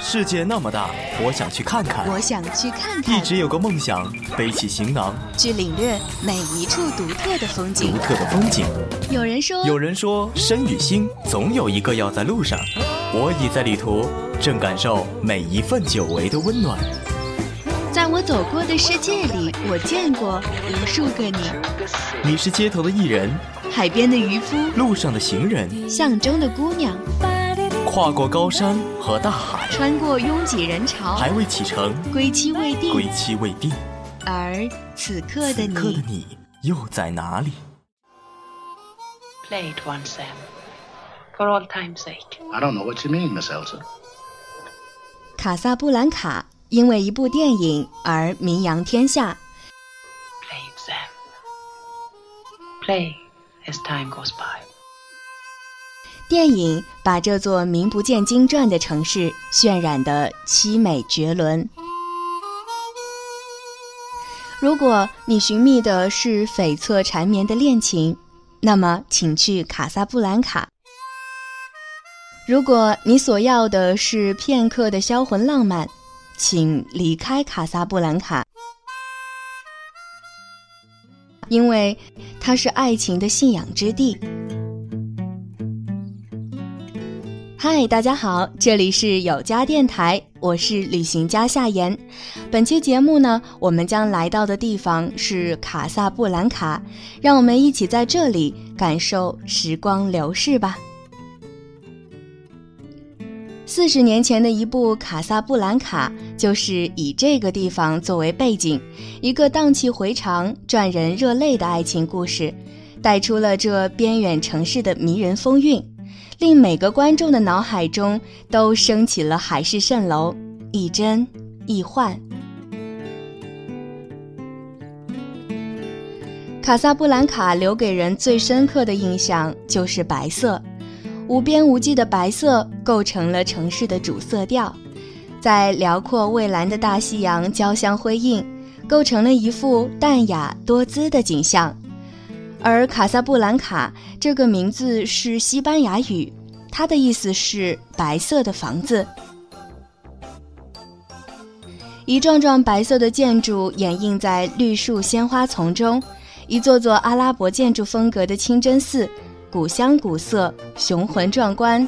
世界那么大，我想去看看。我想去看看。一直有个梦想，背起行囊，去领略每一处独特的风景。独特的风景。有人说，有人说，身与心总有一个要在路上。我已在旅途，正感受每一份久违的温暖。在我走过的世界里，我见过无数个你。你是街头的艺人，海边的渔夫，路上的行人，巷中的姑娘。跨过高山和大海，穿过拥挤人潮，还未启程，归期未定，归期未定。而此刻的你，此刻的你又在哪里？Play it once, Sam, for all time's sake. I don't know what you mean, Miss Elsa. 卡萨布兰卡因为一部电影而名扬天下。Play it, Sam. Play as time goes by. 电影把这座名不见经传的城市渲染得凄美绝伦。如果你寻觅的是悱恻缠绵的恋情，那么请去卡萨布兰卡；如果你所要的是片刻的销魂浪漫，请离开卡萨布兰卡，因为它是爱情的信仰之地。嗨，大家好，这里是有家电台，我是旅行家夏言。本期节目呢，我们将来到的地方是卡萨布兰卡，让我们一起在这里感受时光流逝吧。四十年前的一部《卡萨布兰卡》，就是以这个地方作为背景，一个荡气回肠、赚人热泪的爱情故事，带出了这边远城市的迷人风韵。令每个观众的脑海中都升起了海市蜃楼，亦真亦幻。卡萨布兰卡留给人最深刻的印象就是白色，无边无际的白色构成了城市的主色调，在辽阔蔚蓝的大西洋交相辉映，构成了一幅淡雅多姿的景象。而卡萨布兰卡这个名字是西班牙语，它的意思是白色的房子。一幢幢白色的建筑掩映在绿树鲜花丛中，一座座阿拉伯建筑风格的清真寺，古香古色，雄浑壮观。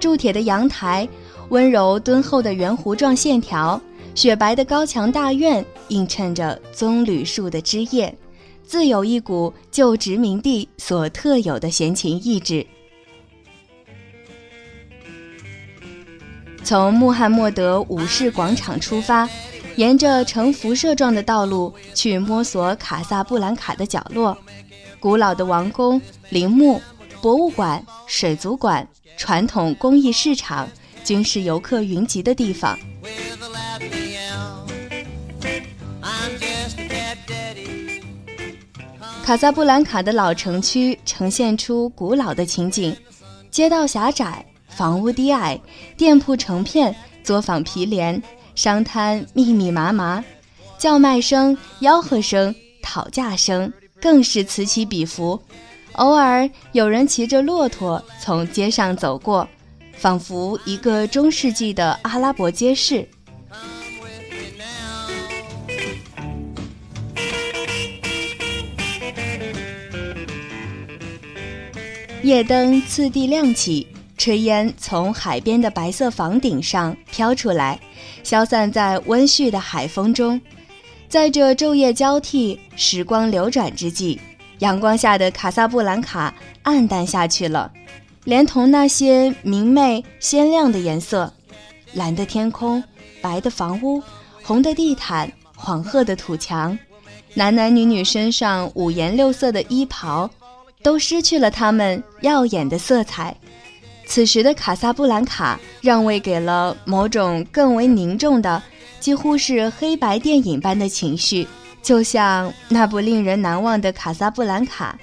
铸铁的阳台，温柔敦厚的圆弧状线条，雪白的高墙大院，映衬着棕榈树的枝叶。自有一股旧殖民地所特有的闲情逸致。从穆罕默德五世广场出发，沿着呈辐射状的道路去摸索卡萨布兰卡的角落，古老的王宫、陵墓、博物馆、水族馆、传统工艺市场，均是游客云集的地方。卡萨布兰卡的老城区呈现出古老的情景，街道狭窄，房屋低矮，店铺成片，作坊毗连，商摊密密麻麻，叫卖声、吆喝声、讨价声更是此起彼伏。偶尔有人骑着骆驼从街上走过，仿佛一个中世纪的阿拉伯街市。夜灯次第亮起，炊烟从海边的白色房顶上飘出来，消散在温煦的海风中。在这昼夜交替、时光流转之际，阳光下的卡萨布兰卡暗淡下去了，连同那些明媚鲜亮的颜色：蓝的天空、白的房屋、红的地毯、黄褐的土墙，男男女女身上五颜六色的衣袍。都失去了他们耀眼的色彩。此时的卡萨布兰卡让位给了某种更为凝重的，几乎是黑白电影般的情绪，就像那部令人难忘的《卡萨布兰卡》，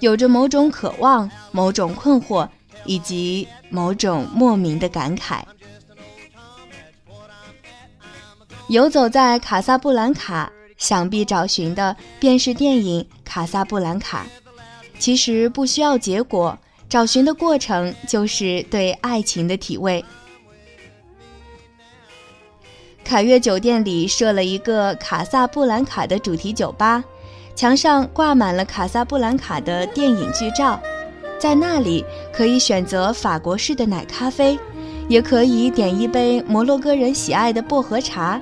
有着某种渴望、某种困惑，以及某种莫名的感慨。游走在卡萨布兰卡，想必找寻的便是电影《卡萨布兰卡》。其实不需要结果，找寻的过程就是对爱情的体味。凯悦酒店里设了一个卡萨布兰卡的主题酒吧，墙上挂满了卡萨布兰卡的电影剧照。在那里可以选择法国式的奶咖啡，也可以点一杯摩洛哥人喜爱的薄荷茶。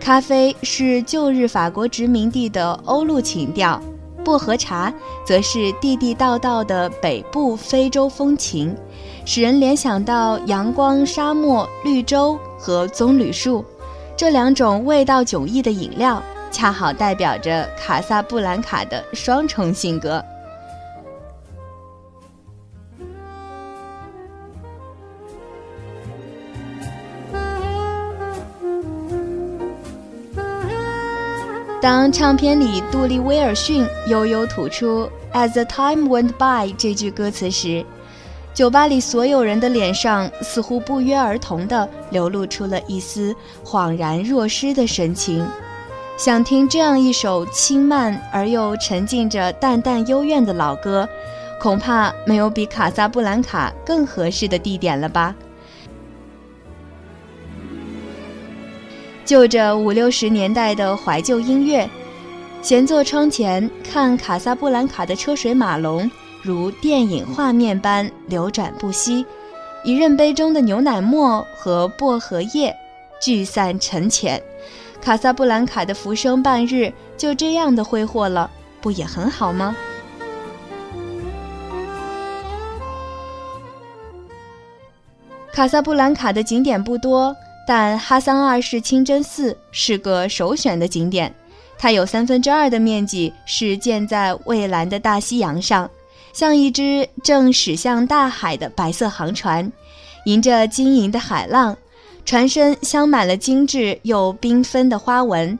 咖啡是旧日法国殖民地的欧陆情调，薄荷茶则是地地道道的北部非洲风情，使人联想到阳光、沙漠、绿洲和棕榈树。这两种味道迥异的饮料，恰好代表着卡萨布兰卡的双重性格。当唱片里杜丽·威尔逊悠悠吐出 “As the time went by” 这句歌词时，酒吧里所有人的脸上似乎不约而同地流露出了一丝恍然若失的神情。想听这样一首轻慢而又沉浸着淡淡幽怨的老歌，恐怕没有比卡萨布兰卡更合适的地点了吧。就着五六十年代的怀旧音乐，闲坐窗前看卡萨布兰卡的车水马龙，如电影画面般流转不息。一任杯中的牛奶沫和薄荷叶聚散沉潜，卡萨布兰卡的浮生半日就这样的挥霍了，不也很好吗？卡萨布兰卡的景点不多。但哈桑二世清真寺是个首选的景点，它有三分之二的面积是建在蔚蓝的大西洋上，像一只正驶向大海的白色航船，迎着晶莹的海浪，船身镶满了精致又缤纷的花纹。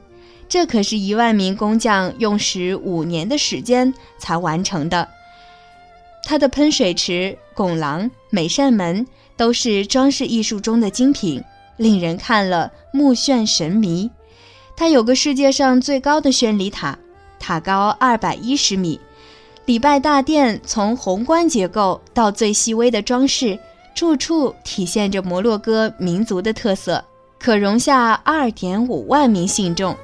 这可是一万名工匠用时五年的时间才完成的。它的喷水池、拱廊、每扇门都是装饰艺术中的精品。令人看了目眩神迷。它有个世界上最高的宣礼塔，塔高二百一十米。礼拜大殿从宏观结构到最细微的装饰，处处体现着摩洛哥民族的特色，可容下二点五万名信众。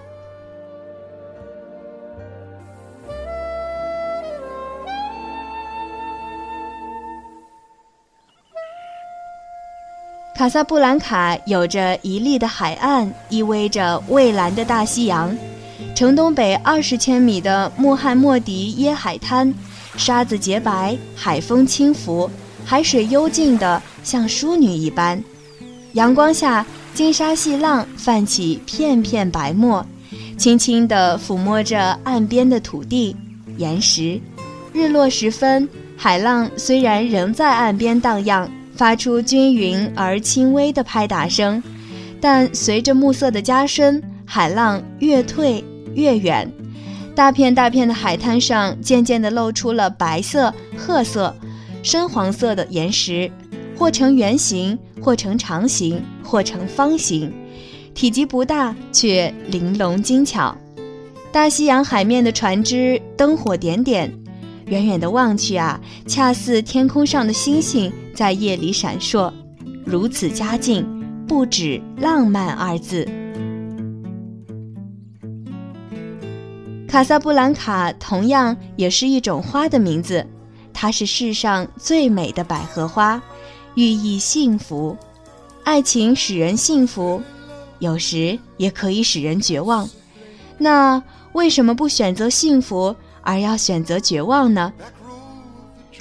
卡萨布兰卡有着一立的海岸，依偎着蔚蓝的大西洋。城东北二十千米的穆罕默迪耶海滩，沙子洁白，海风轻拂，海水幽静的像淑女一般。阳光下，金沙细浪泛起片片白沫，轻轻地抚摸着岸边的土地、岩石。日落时分，海浪虽然仍在岸边荡漾。发出均匀而轻微的拍打声，但随着暮色的加深，海浪越退越远，大片大片的海滩上渐渐地露出了白色、褐色、深黄色的岩石，或呈圆形，或呈长形，或呈方形，体积不大却玲珑精巧。大西洋海面的船只灯火点点。远远的望去啊，恰似天空上的星星在夜里闪烁，如此佳境，不止浪漫二字。卡萨布兰卡同样也是一种花的名字，它是世上最美的百合花，寓意幸福。爱情使人幸福，有时也可以使人绝望。那为什么不选择幸福？而要选择绝望呢？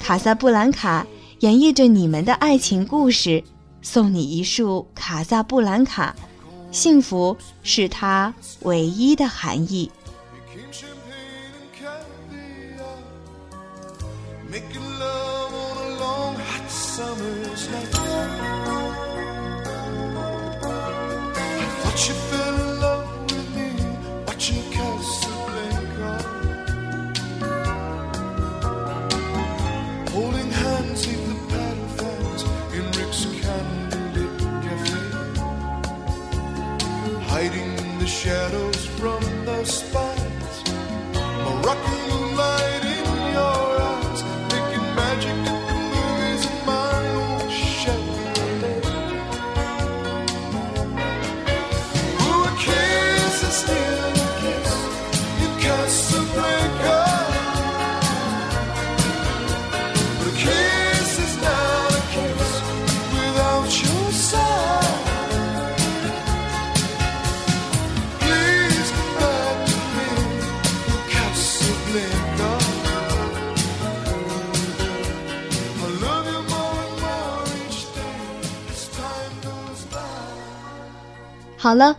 卡萨布兰卡演绎着你们的爱情故事送你一束卡萨布兰卡幸福是它唯一的含义。好了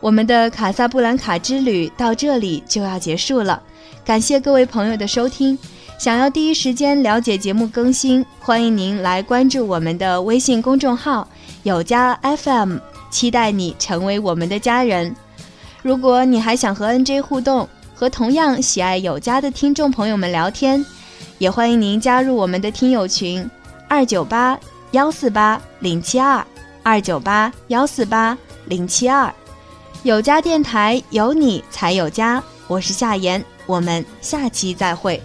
我们的卡萨布兰卡之旅到这里就要结束了。感谢各位朋友的收听。想要第一时间了解节目更新欢迎您来关注我们的微信公众号有家 fm 期待你成为我们的家人。如果你还想和 nj 互动和同样喜爱有家的听众朋友们聊天，也欢迎您加入我们的听友群：二九八幺四八零七二二九八幺四八零七二。有家电台，有你才有家。我是夏言，我们下期再会。